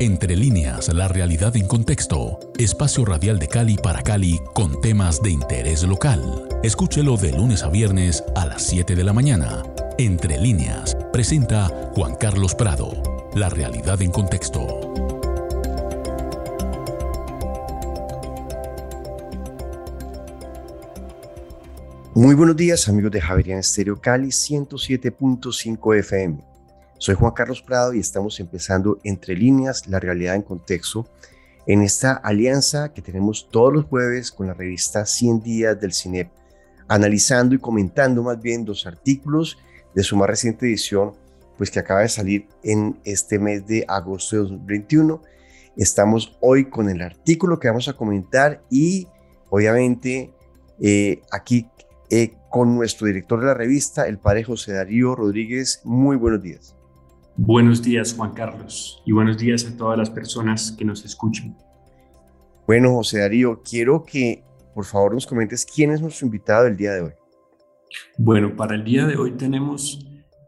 Entre líneas, la realidad en contexto. Espacio radial de Cali para Cali con temas de interés local. Escúchelo de lunes a viernes a las 7 de la mañana. Entre líneas, presenta Juan Carlos Prado. La realidad en contexto. Muy buenos días amigos de Javerian Estéreo Cali 107.5 FM. Soy Juan Carlos Prado y estamos empezando Entre líneas, la realidad en contexto, en esta alianza que tenemos todos los jueves con la revista 100 días del CINEP, analizando y comentando más bien los artículos de su más reciente edición, pues que acaba de salir en este mes de agosto de 2021. Estamos hoy con el artículo que vamos a comentar y obviamente eh, aquí eh, con nuestro director de la revista, el padre José Darío Rodríguez. Muy buenos días. Buenos días, Juan Carlos, y buenos días a todas las personas que nos escuchan. Bueno, José Darío, quiero que por favor nos comentes quién es nuestro invitado del día de hoy. Bueno, para el día de hoy tenemos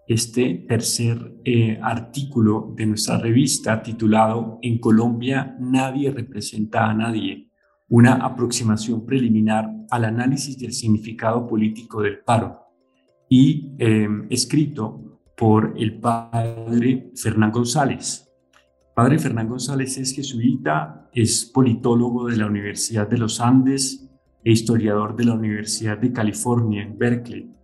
este tercer eh, artículo de nuestra revista titulado En Colombia nadie representa a nadie, una aproximación preliminar al análisis del significado político del paro, y eh, escrito por el padre Fernán González. Padre Fernán González es jesuita, es politólogo de la Universidad de los Andes e historiador de la Universidad de California en Berkeley,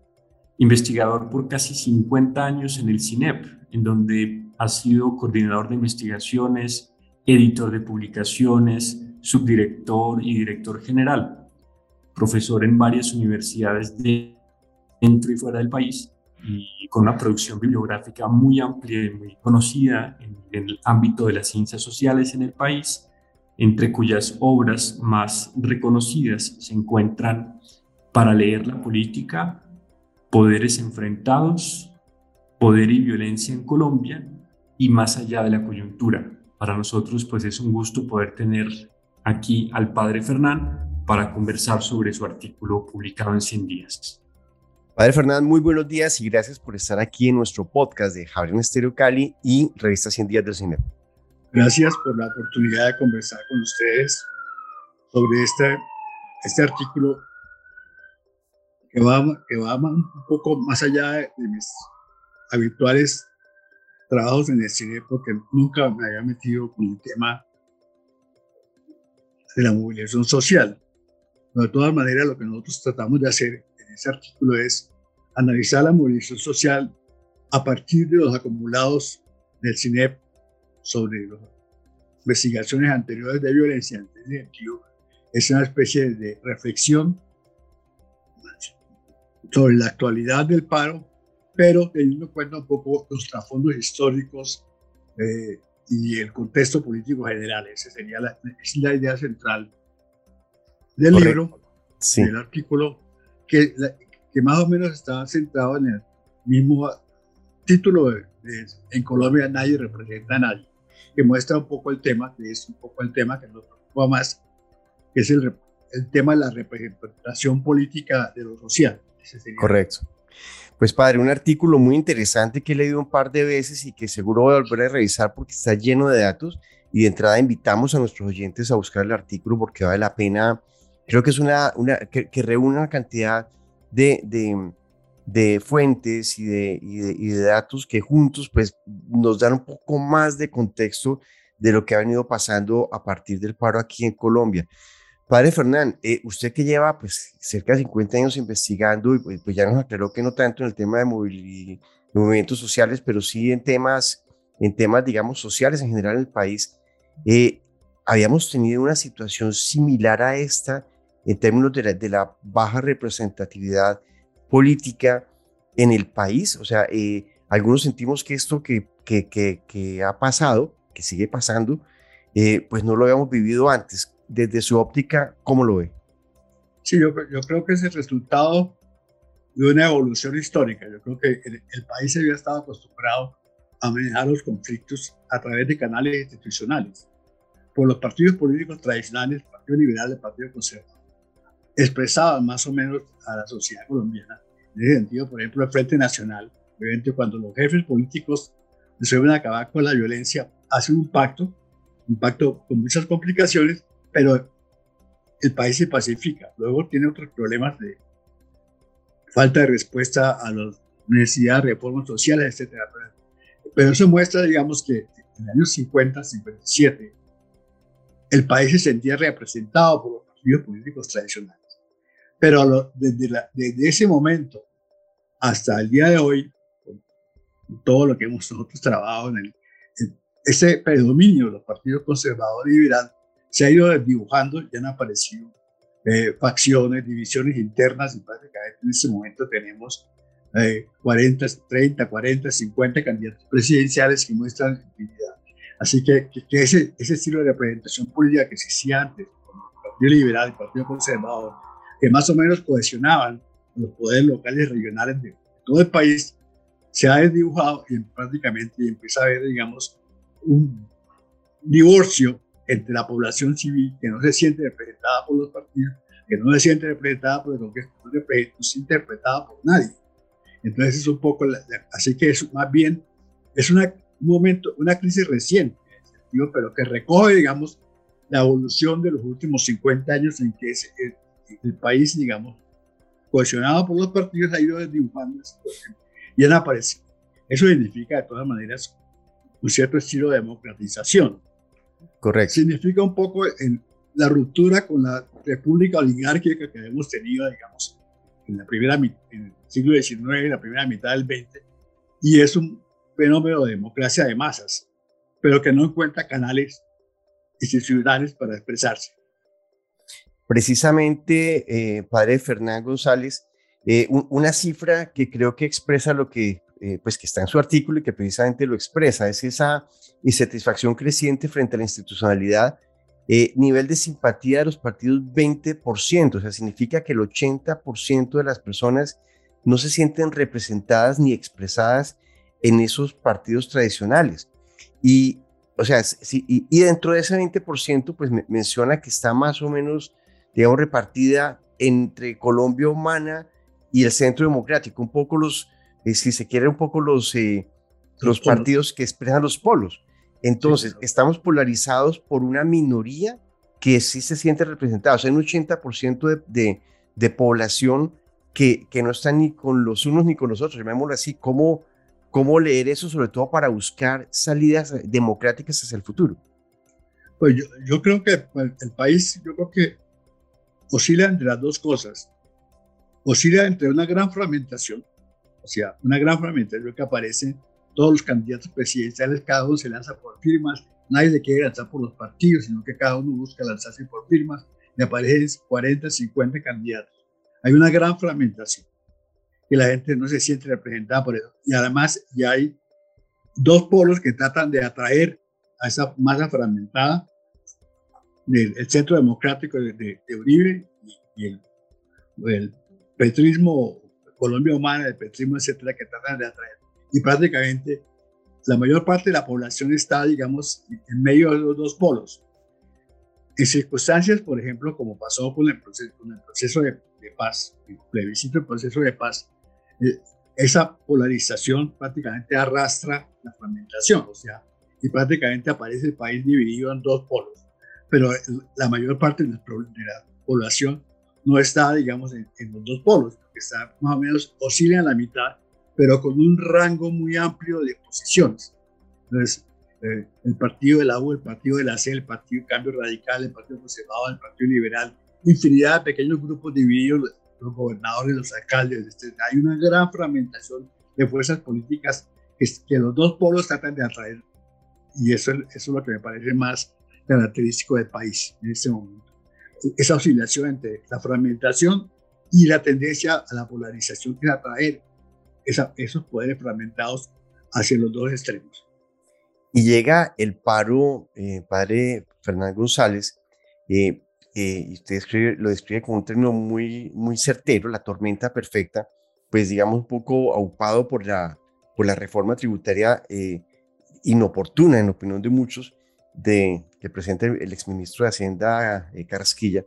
investigador por casi 50 años en el CINEP, en donde ha sido coordinador de investigaciones, editor de publicaciones, subdirector y director general, profesor en varias universidades de dentro y fuera del país y con una producción bibliográfica muy amplia y muy conocida en, el ámbito de las ciencias sociales en el país, entre cuyas obras más reconocidas se encuentran Para leer la política, Poderes enfrentados, Poder y violencia en Colombia y Más allá de la coyuntura. Para nosotros pues es un gusto poder tener aquí al padre Fernán para conversar sobre su artículo publicado en 100 días. Padre Fernando, muy buenos días y gracias por estar aquí en nuestro podcast de Javier Estéreo Cali y Revista 100 Días del Cine. Gracias por la oportunidad de conversar con ustedes sobre este, este artículo que va, que va un poco más allá de mis habituales trabajos en el cine, porque nunca me había metido con el tema de la movilización social. Pero de todas maneras, lo que nosotros tratamos de hacer ese artículo es analizar la movilización social a partir de los acumulados del CINEP sobre las investigaciones anteriores de violencia. En ese sentido, es una especie de reflexión sobre la actualidad del paro, pero teniendo en cuenta un poco los trasfondos históricos eh, y el contexto político general. Esa sería la, es la idea central del libro, del artículo que, más o menos está centrado en el mismo título de, En Colombia nadie representa a nadie, que muestra un poco el tema, que es un poco el tema que nos preocupa más, que es el, el tema de la representación política de lo social. Correcto. Pues padre, un artículo muy interesante que he leído un par de veces y que seguro voy a volver a revisar porque está lleno de datos y de entrada invitamos a nuestros oyentes a buscar el artículo porque vale la pena creo que es una, una que, reúne una cantidad de, de, de fuentes y de, y de, datos que juntos pues nos dan un poco más de contexto de lo que ha venido pasando a partir del paro aquí en Colombia. Padre Fernán, eh, usted que lleva pues cerca de 50 años investigando y pues, ya nos aclaró que no tanto en el tema de, movimientos sociales, pero sí en temas, en temas digamos sociales en general en el país, eh, habíamos tenido una situación similar a esta en términos de la, baja representatividad política en el país. O sea, eh, algunos sentimos que esto que, que, que, ha pasado, que sigue pasando, eh, pues no lo habíamos vivido antes. Desde su óptica, ¿cómo lo ve? Sí, yo, yo creo que es el resultado de una evolución histórica. Yo creo que el, el país se había estado acostumbrado a manejar los conflictos a través de canales institucionales, por los partidos políticos tradicionales, el Partido Liberal, el Partido Conservador expresaban más o menos a la sociedad colombiana. En ese sentido, por ejemplo, el Frente Nacional, obviamente cuando los jefes políticos resuelven acabar con la violencia, hacen un pacto un pacto con muchas complicaciones, pero el país se pacifica. Luego tiene otros problemas de falta de respuesta a las necesidades de reformas sociales, etc. Pero eso muestra, digamos, que en el año 50, 57, el país se sentía representado por los partidos políticos tradicionales. Pero desde, desde, ese momento hasta el día de hoy, todo lo que hemos nosotros trabajado en, el, ese predominio de los partidos conservadores y liberales se ha ido dibujando, ya han aparecido eh, facciones, divisiones internas y prácticamente en este momento tenemos 40, 30, 40, 50 candidatos presidenciales que muestran actividad. Así que, que, ese, ese, estilo de representación política que existía antes, con el Partido Liberal y el Partido Conservador, que más o menos cohesionaban los poderes locales y regionales de todo el país, se ha desdibujado y prácticamente empieza a haber, digamos, un divorcio entre la población civil que no se siente representada por los partidos, que no se siente representada por el Congreso, no se siente interpretada por nadie. Entonces es un poco, así que es más bien, es una, un momento, una crisis reciente, pero que recoge, digamos, la evolución de los últimos 50 años en que el, país, digamos, cohesionado por los partidos, ha ido desdibujando y han aparecido. Eso significa, de todas maneras, un cierto estilo de democratización. Correcto. Significa un poco en la ruptura con la república oligárquica que hemos tenido, digamos, en, la primera, en el siglo XIX, en la primera mitad del XX, y es un fenómeno de democracia de masas, pero que no encuentra canales institucionales para expresarse. Precisamente, eh, padre Fernán González, eh, una cifra que creo que expresa lo que, eh, pues que está en su artículo y que precisamente lo expresa, es esa insatisfacción creciente frente a la institucionalidad nivel de simpatía de los partidos 20%, o sea, significa que el 80% de las personas no se sienten representadas ni expresadas en esos partidos tradicionales. Y, o sea, y, dentro de ese 20%, pues menciona que está más o menos, digamos, repartida entre Colombia Humana y el Centro Democrático, un poco los, eh, si se quiere, un poco los, eh, los partidos que expresan los polos. Entonces, estamos polarizados por una minoría que sí se siente representada. O sea, un 80% de, de, población que, que no está ni con los unos ni con los otros, llamémoslo así. ¿Cómo, ¿Cómo leer eso, sobre todo para buscar salidas democráticas hacia el futuro? Pues yo, yo creo que el país, yo creo que oscila entre las dos cosas. Oscila entre una gran fragmentación, o sea, una gran fragmentación que aparece todos los candidatos presidenciales, cada uno se lanza por firmas, nadie se quiere lanzar por los partidos, sino que cada uno busca lanzarse por firmas, y aparecen 40, 50 candidatos. Hay una gran fragmentación y la gente no se siente representada por eso. Y además ya hay dos polos que tratan de atraer a esa masa fragmentada del el centro democrático de, de, Uribe y, el, el, petrismo, Colombia humana, el petrismo, etcétera, que tratan de atraer y prácticamente la mayor parte de la población está, digamos, en medio de los dos polos. En circunstancias, por ejemplo, como pasó con el proceso, con el proceso de, paz, el plebiscito del proceso de paz, eh, esa polarización prácticamente arrastra la fragmentación, o sea, y prácticamente aparece el país dividido en dos polos. Pero la mayor parte de la, población no está, digamos, en, en, los dos polos, está más o menos oscila en la mitad pero con un rango muy amplio de posiciones. Entonces, eh, el partido de la el partido de la C, el partido Cambio Radical, el partido conservador, el partido liberal, infinidad de pequeños grupos divididos, los gobernadores, los alcaldes. Este, hay una gran fragmentación de fuerzas políticas que, que, los dos polos tratan de atraer. Y eso, eso es lo que me parece más característico del país en este momento. Esa oscilación entre la fragmentación y la tendencia a la polarización que atraer esos poderes fragmentados hacia los dos extremos. Y llega el paro, eh, padre Fernando González, eh, eh, y usted lo describe como un término muy, muy certero, la tormenta perfecta, pues digamos un poco aupado por la, por la reforma tributaria inoportuna, en opinión de muchos, de, que presenta el exministro de Hacienda Carrasquilla,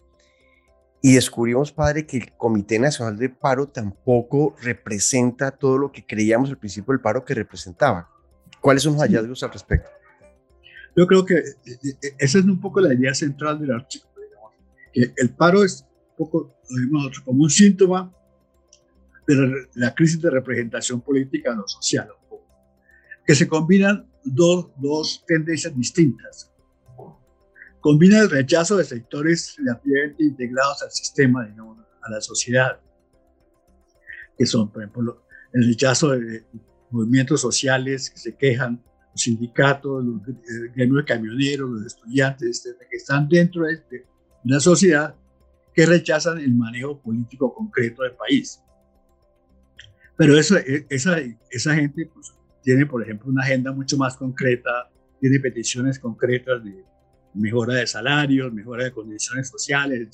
y descubrimos, padre, que el Comité Nacional de Paro tampoco representa todo lo que creíamos al principio del paro que representaba. ¿Cuáles son los hallazgos al respecto? Yo creo que eh, eh, esa es un poco la idea central del artículo. Que el paro es un poco, como un síntoma de la, crisis de representación política no social, que se combinan dos, dos tendencias distintas. Combina el rechazo de sectores relativamente integrados al sistema, digamos, a la sociedad, que son, por ejemplo, el rechazo de movimientos sociales que se quejan, los sindicatos, los gremios de camioneros, los estudiantes, que están dentro de la sociedad, que rechazan el manejo político concreto del país. Pero eso, e, esa, esa gente pues, tiene, por ejemplo, una agenda mucho más concreta, tiene peticiones concretas de mejora de salarios, mejora de condiciones sociales,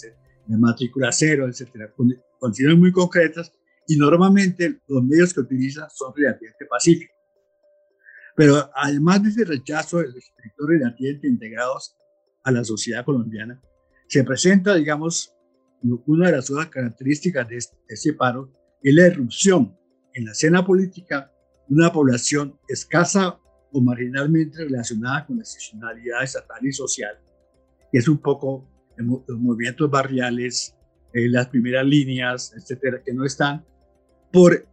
de matrícula cero, etcétera, condiciones muy concretas y normalmente los medios que utiliza son relativamente pacíficos. Pero además de ese rechazo de los sectores relativamente integrados a la sociedad colombiana, se presenta, digamos, una de las otras características de este, ese paro es la erupción en la escena política de una población escasa o marginalmente relacionada con la excepcionalidad estatal y social, que es un poco los movimientos barriales, eh, las primeras líneas, etcétera, que no están por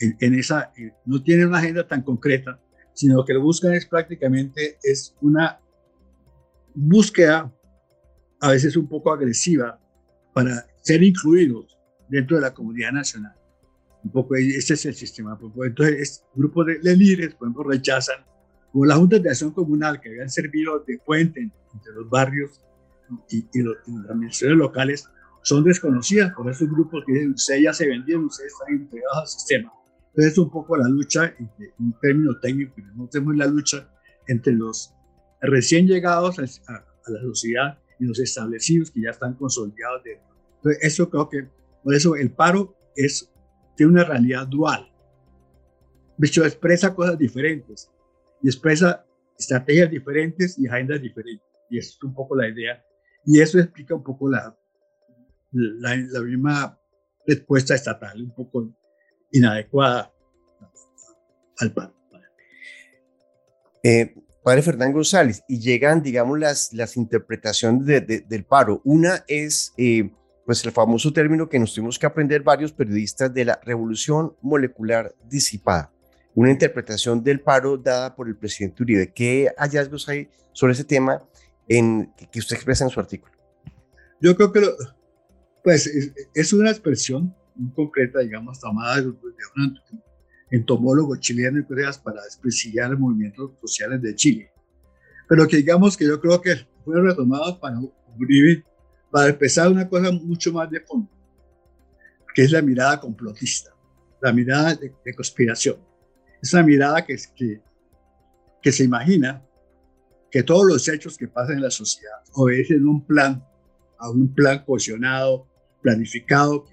en, esa, eh, no tienen una agenda tan concreta, sino que lo buscan es prácticamente es una búsqueda a veces un poco agresiva para ser incluidos dentro de la comunidad nacional. Un poco ese es el sistema. Entonces, grupos de, líderes, por ejemplo, rechazan, como las juntas de acción comunal que habían servido de puente entre los barrios y, los, las administraciones locales, son desconocidas por esos grupos que dicen, ustedes ya se vendieron, ustedes están integrados al sistema. Entonces, es un poco la lucha, un término técnico no tenemos la lucha entre los recién llegados a, a, la sociedad y los establecidos que ya están consolidados dentro. Entonces, eso creo que, por eso el paro es tiene una realidad dual. De hecho, expresa cosas diferentes y expresa estrategias diferentes y agendas diferentes. Y eso es un poco la idea. Y eso explica un poco la, la, la misma respuesta estatal, un poco inadecuada al PAN. Eh, padre Fernán González, y llegan, digamos, las, las interpretaciones del paro. Una es eh, pues el famoso término que nos tuvimos que aprender varios periodistas de la revolución molecular disipada, una interpretación del paro dada por el presidente Uribe. ¿Qué hallazgos hay sobre ese tema en, que usted expresa en su artículo? Yo creo que pues es, una expresión muy concreta, digamos, tomada de un entomólogo chileno y coreas para desprestigiar los movimientos sociales de Chile. Pero que digamos que yo creo que fueron retomados para Uribe para empezar una cosa mucho más de fondo, que es la mirada complotista, la mirada de, conspiración. Esa mirada que, que, que se imagina que todos los hechos que pasan en la sociedad obedecen a un plan, a un plan cohesionado, planificado,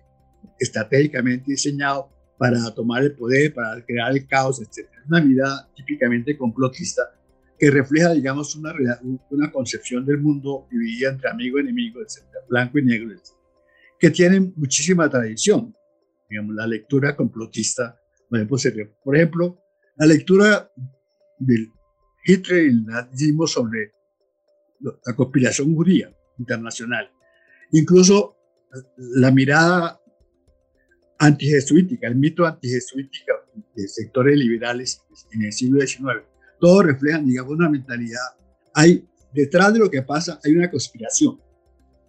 estratégicamente diseñado para tomar el poder, para crear el caos, etc. Una mirada típicamente complotista que refleja, digamos, una, una concepción del mundo dividida entre amigo enemigo, etcétera, blanco y negro, que tiene muchísima tradición. Digamos, la lectura complotista, por ejemplo, la lectura del Hitler y el nazismo sobre la conspiración judía internacional. Incluso la mirada antijesuítica, el mito antijesuítica de sectores liberales en el siglo XIX todos reflejan, digamos, una mentalidad. Hay, detrás de lo que pasa, hay una conspiración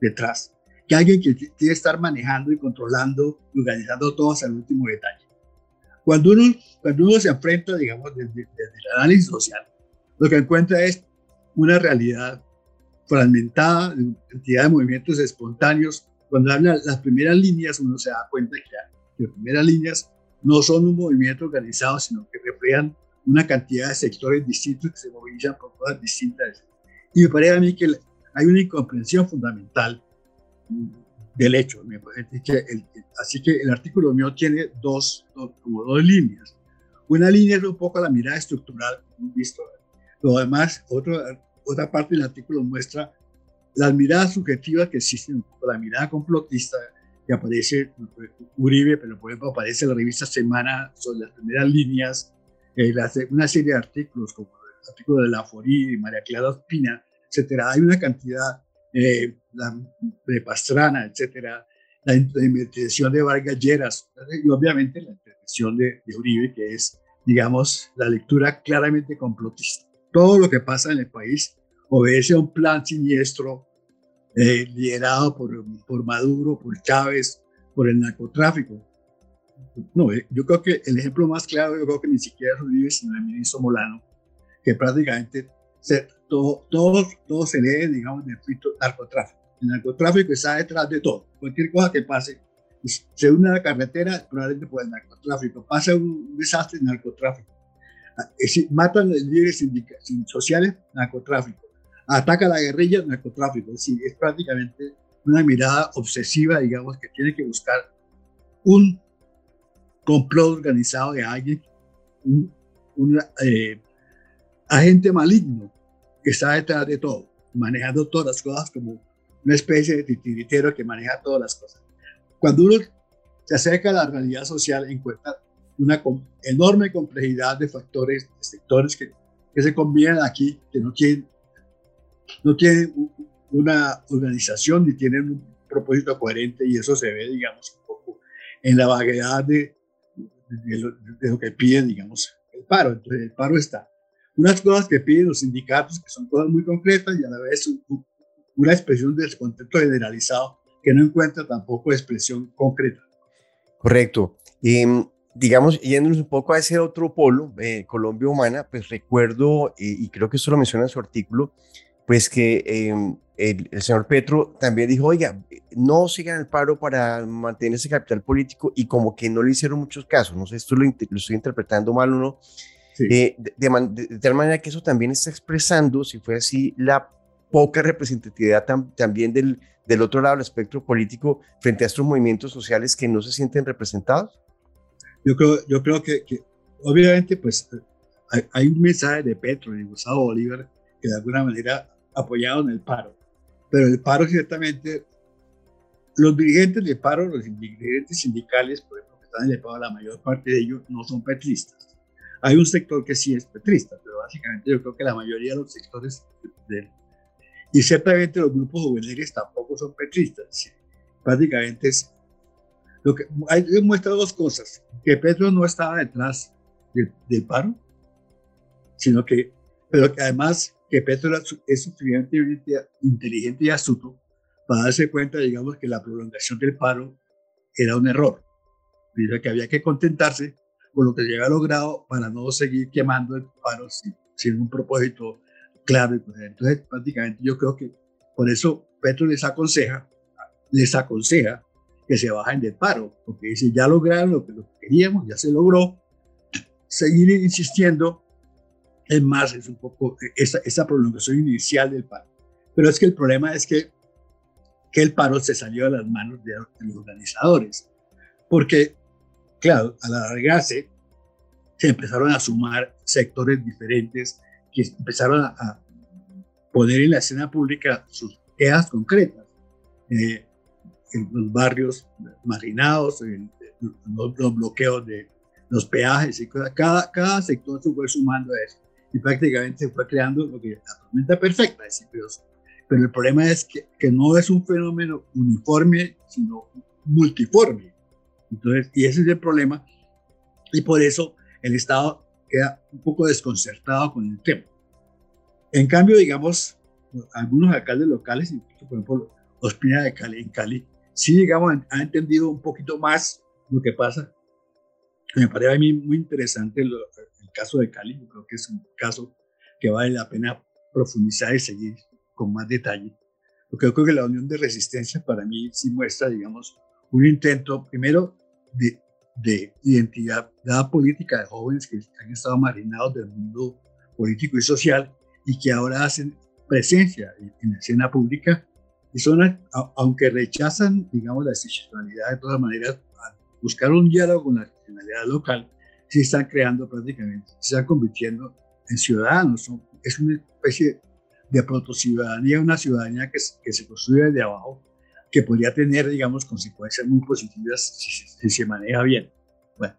detrás, que alguien que tiene que estar manejando y controlando y organizando todo hasta el último detalle. Cuando uno, cuando uno se enfrenta, digamos, desde, desde el análisis social, lo que encuentra es una realidad fragmentada, cantidad de movimientos espontáneos. Cuando habla las primeras líneas, uno se da cuenta que las primeras líneas no son un movimiento organizado, sino que reflejan una cantidad de sectores distintos que se movilizan por cosas distintas. Y me parece a mí que hay una incomprensión fundamental del hecho. que así que el artículo mío tiene dos, como dos líneas. Una línea es un poco la mirada estructural, hemos visto. Lo demás, otra otra parte del artículo muestra las miradas subjetivas que existen, la mirada complotista que aparece Uribe, pero por ejemplo aparece la revista Semana sobre las primeras líneas, una serie de artículos como artículos de La Forí, María Clara Espina, etcétera. Hay una cantidad, eh, de Pastrana, etcétera, la intervención de Vargas Lleras y obviamente la intervención de, de Uribe, que es, digamos, la lectura claramente complotista. Todo lo que pasa en el país obedece a un plan siniestro eh, liderado por, por Maduro, por Chávez, por el narcotráfico. No, eh, yo creo que el ejemplo más claro, yo creo que ni siquiera es Uribe, sino el ministro Molano, que prácticamente se, todo, todo, todo se lee, digamos, del narcotráfico. El narcotráfico está detrás de todo. Cualquier cosa que pase, se une a la carretera, probablemente por el narcotráfico. Pasa un desastre, narcotráfico. Ah, matan a los líderes sociales, narcotráfico. Ataca a la guerrilla, narcotráfico. Es, es prácticamente una mirada obsesiva, digamos, que tiene que buscar un complot organizado de alguien, un, eh, agente maligno que está detrás de todo, manejando todas las cosas como una especie de titiritero que maneja todas las cosas. Cuando uno se acerca a la realidad social, encuentra una enorme complejidad de factores, de sectores que, que se combinan aquí, que no tienen, no tienen una organización ni tienen un propósito coherente y eso se ve, digamos, un poco en la vaguedad de, de, lo, de lo que piden, digamos, el paro. Entonces, el paro está. Unas cosas que piden los sindicatos, que son cosas muy concretas y a la vez una expresión de descontento generalizado que no encuentra tampoco expresión concreta. Correcto. Y digamos, yéndonos un poco a ese otro polo, eh, Colombia Humana, pues recuerdo, y creo que esto lo menciona en su artículo, pues que em, el, señor Petro también dijo, oiga, no sigan el paro para mantener ese capital político y como que no le hicieron muchos casos, no sé, esto lo, lo estoy interpretando mal o no, eh, de, tal manera que eso también está expresando, si fue así, la poca representatividad también del, del otro lado del espectro político frente a estos movimientos sociales que no se sienten representados? Yo creo, yo creo que, obviamente pues hay, hay, un mensaje de Petro y de Gustavo Bolívar que de alguna manera apoyaron el paro, pero el paro ciertamente, los dirigentes del paro, los dirigentes sindicales, por ejemplo, que están en el paro, la mayor parte de ellos no son petristas. Hay un sector que sí es petrista, pero básicamente yo creo que la mayoría de los sectores y ciertamente los grupos juveniles tampoco son petristas. Prácticamente es lo que hay, muestra dos cosas, que Petro no estaba detrás del, del paro, sino que, pero que además que Petro es suficientemente inteligente y astuto para darse cuenta, digamos, que la prolongación del paro era un error. Dice que había que contentarse con lo que se había logrado para no seguir quemando el paro sin, sin un propósito claro. Entonces, prácticamente yo creo que por eso Petro les aconseja, les aconseja que se bajen del paro, porque dice, ya lograron lo que, lo que queríamos, ya se logró, seguir insistiendo es más, es un poco esa, esa prolongación inicial del paro. Pero es que el problema es que, que el paro se salió de las manos de, los organizadores. Porque, claro, al alargarse, se empezaron a sumar sectores diferentes que empezaron a, poner en la escena pública sus quejas concretas. Eh, en los barrios marginados, en los, los, bloqueos de los peajes y cosas. Cada, cada sector se fue sumando a eso y prácticamente fue creando lo que la tormenta perfecta, es pero, pero el problema es que, que, no es un fenómeno uniforme, sino multiforme. Entonces, y ese es el problema, y por eso el Estado queda un poco desconcertado con el tema. En cambio, digamos, algunos alcaldes locales, por ejemplo, Ospina de Cali, en Cali, sí, digamos, han, entendido un poquito más lo que pasa. Me parece a mí muy interesante lo, caso de Cali, yo creo que es un caso que vale la pena profundizar y seguir con más detalle. Yo creo que la unión de resistencia para mí sí muestra, digamos, un intento, primero, de, de identidad política de jóvenes que han estado marginados del mundo político y social y que ahora hacen presencia en la escena pública y son, aunque rechazan, digamos, la institucionalidad de todas maneras, buscar un diálogo con la institucionalidad local, se están creando prácticamente, se están convirtiendo en ciudadanos. Es una especie de protociudadanía, una ciudadanía que, que se construye desde abajo, que podría tener, digamos, consecuencias muy positivas si, se maneja bien. Bueno.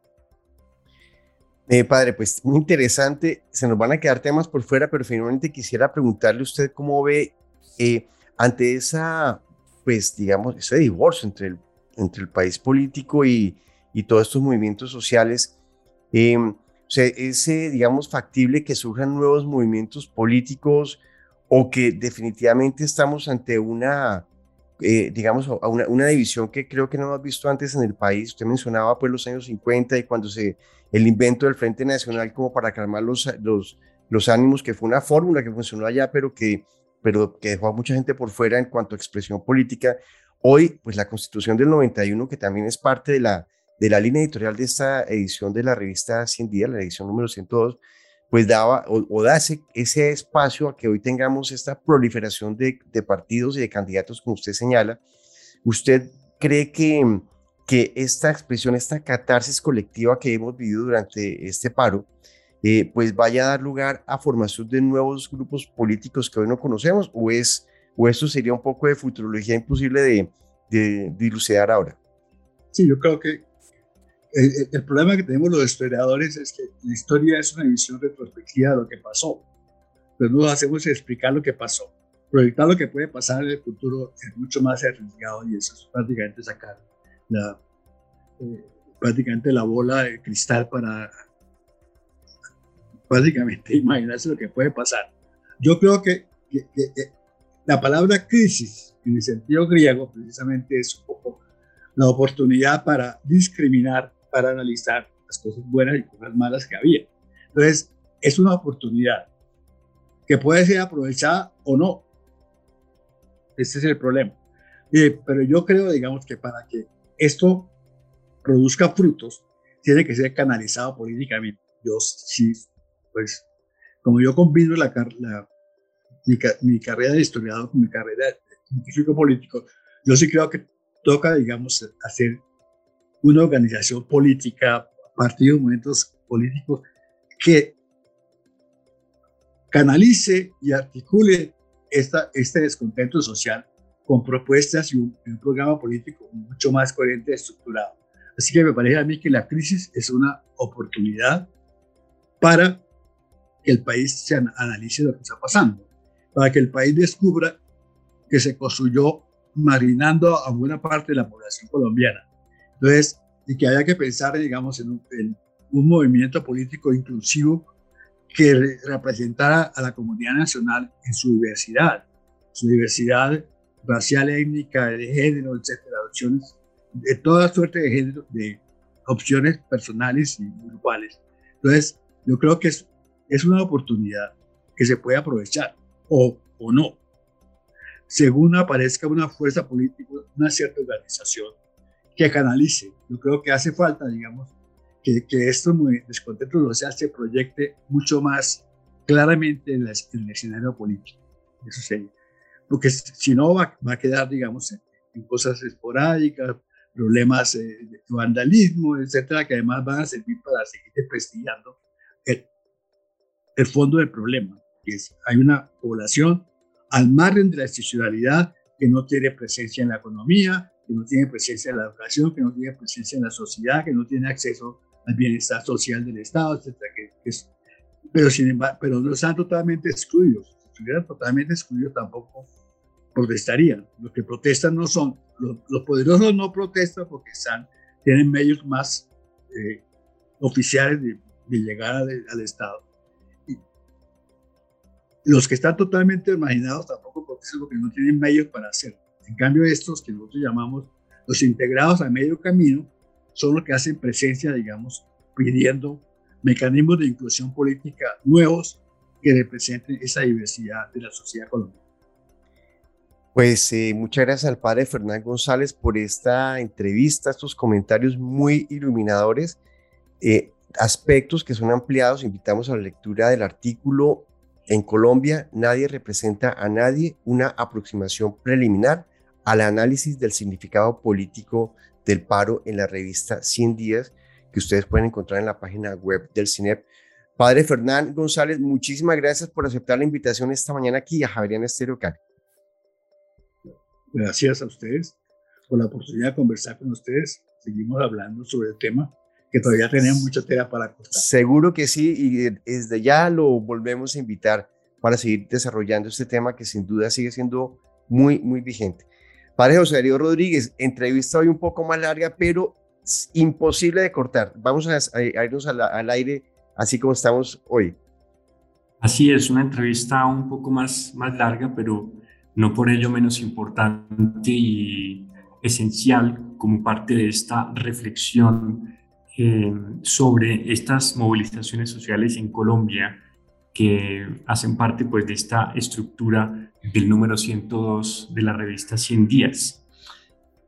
Eh, padre, pues muy interesante. Se nos van a quedar temas por fuera, pero finalmente quisiera preguntarle a usted cómo ve eh, ante esa, pues digamos, ese divorcio entre el, entre el país político y, y todos estos movimientos sociales. Eh, o sea, ¿es, digamos, factible que surjan nuevos movimientos políticos o que definitivamente estamos ante una, eh, digamos, una, una, división que creo que no hemos visto antes en el país? Usted mencionaba pues los años 50 y cuando se, el invento del Frente Nacional como para calmar los, los, los ánimos, que fue una fórmula que funcionó allá, pero que, pero que dejó a mucha gente por fuera en cuanto a expresión política. Hoy, pues la constitución del 91, que también es parte de la, de la línea editorial de esta edición de la revista 100 días, la edición número 102, pues daba o, da ese, espacio a que hoy tengamos esta proliferación de, de, partidos y de candidatos como usted señala. ¿Usted cree que, que esta expresión, esta catarsis colectiva que hemos vivido durante este paro, eh, pues vaya a dar lugar a formación de nuevos grupos políticos que hoy no conocemos? ¿O, es, o eso sería un poco de futurología imposible de, de dilucidar ahora? Sí, yo creo que el, problema que tenemos los historiadores es que la historia es una visión retrospectiva de lo que pasó. Pero no hacemos explicar lo que pasó. Proyectar lo que puede pasar en el futuro es mucho más arriesgado y eso es prácticamente sacar la, eh, prácticamente la bola de cristal para prácticamente imaginarse lo que puede pasar. Yo creo que, que la palabra crisis en el sentido griego precisamente es un poco la oportunidad para discriminar para analizar las cosas buenas y cosas malas que había. Entonces, es una oportunidad que puede ser aprovechada o no. Ese es el problema. pero yo creo, digamos, que para que esto produzca frutos, tiene que ser canalizado políticamente. Yo sí, pues, como yo combino la, mi, mi, carrera de historiador con mi carrera de científico político, yo sí creo que toca, digamos, hacer una organización política, partidos, movimientos políticos que canalice y articule esta, este descontento social con propuestas y un, programa político mucho más coherente y estructurado. Así que me parece a mí que la crisis es una oportunidad para que el país se analice lo que está pasando, para que el país descubra que se construyó marinando a buena parte de la población colombiana entonces, y que haya que pensar, digamos, en un, movimiento político inclusivo que representara a la comunidad nacional en su diversidad, su diversidad racial, étnica, de género, etcétera, opciones, de toda suerte de género, de opciones personales y grupales. Entonces, yo creo que es, es una oportunidad que se puede aprovechar o, o no, según aparezca una fuerza política, una cierta organización que canalice. Yo creo que hace falta, digamos, que, que esto descontento social se proyecte mucho más claramente en, el escenario político. Eso sería. Porque si no, va, va a quedar, digamos, en, cosas esporádicas, problemas eh, de vandalismo, etcétera, que además van a servir para seguir prestigiando el, el fondo del problema, que es hay una población al margen de la institucionalidad que no tiene presencia en la economía, que no tiene presencia en la educación, que no tiene presencia en la sociedad, que no tiene acceso al bienestar social del Estado, etc. pero, sin embargo, pero no están totalmente excluidos. Si estuvieran totalmente excluidos tampoco protestarían. Los que protestan no son, los, poderosos no protestan porque tienen medios más eh, oficiales de, llegar al, Estado. Los que están totalmente marginados tampoco protestan porque no tienen medios para hacerlo. En cambio, estos que nosotros llamamos los integrados a medio camino son los que hacen presencia, digamos, pidiendo mecanismos de inclusión política nuevos que representen esa diversidad de la sociedad colombiana. Pues eh, muchas gracias al padre Fernán González por esta entrevista, estos comentarios muy iluminadores, eh, aspectos que son ampliados. Invitamos a la lectura del artículo En Colombia, nadie representa a nadie, una aproximación preliminar al análisis del significado político del paro en la revista 100 días que ustedes pueden encontrar en la página web del CINEP. Padre Fernán González, muchísimas gracias por aceptar la invitación esta mañana aquí a Javeriana Estéreo Cali. Gracias a ustedes por la oportunidad de conversar con ustedes. Seguimos hablando sobre el tema que todavía tenemos mucha tela para cortar. Seguro que sí, y desde ya lo volvemos a invitar para seguir desarrollando este tema que sin duda sigue siendo muy, muy vigente. Padre José Darío Rodríguez, entrevista hoy un poco más larga, pero imposible de cortar. Vamos a, irnos al aire así como estamos hoy. Así es, una entrevista un poco más, más larga, pero no por ello menos importante y esencial como parte de esta reflexión eh, sobre estas movilizaciones sociales en Colombia que hacen parte pues, de esta estructura del número 102 de la revista 100 días.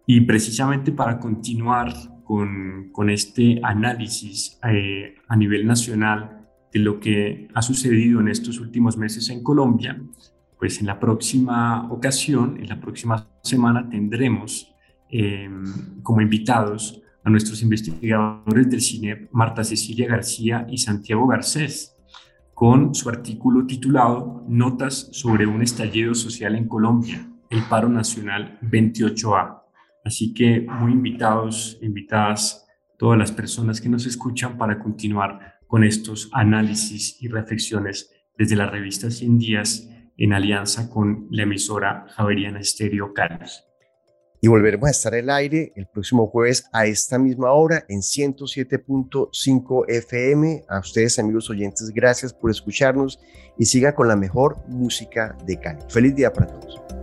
Y precisamente para continuar con, con este análisis eh, a nivel nacional de lo que ha sucedido en estos últimos meses en Colombia, pues en la próxima ocasión, en la próxima semana tendremos em, como invitados a nuestros investigadores del CINEP, Marta Cecilia García y Santiago Garcés, con su artículo titulado Notas sobre un estallido social en Colombia, el paro nacional 28A. Así que muy invitados, invitadas todas las personas que nos escuchan para continuar con estos análisis y reflexiones desde la revista 100 días en alianza con la emisora Javeriana Estéreo Carlos. Y volveremos a estar el aire el próximo jueves a esta misma hora en 107.5 FM. A ustedes, amigos oyentes, gracias por escucharnos y siga con la mejor música de Cali. Feliz día para todos.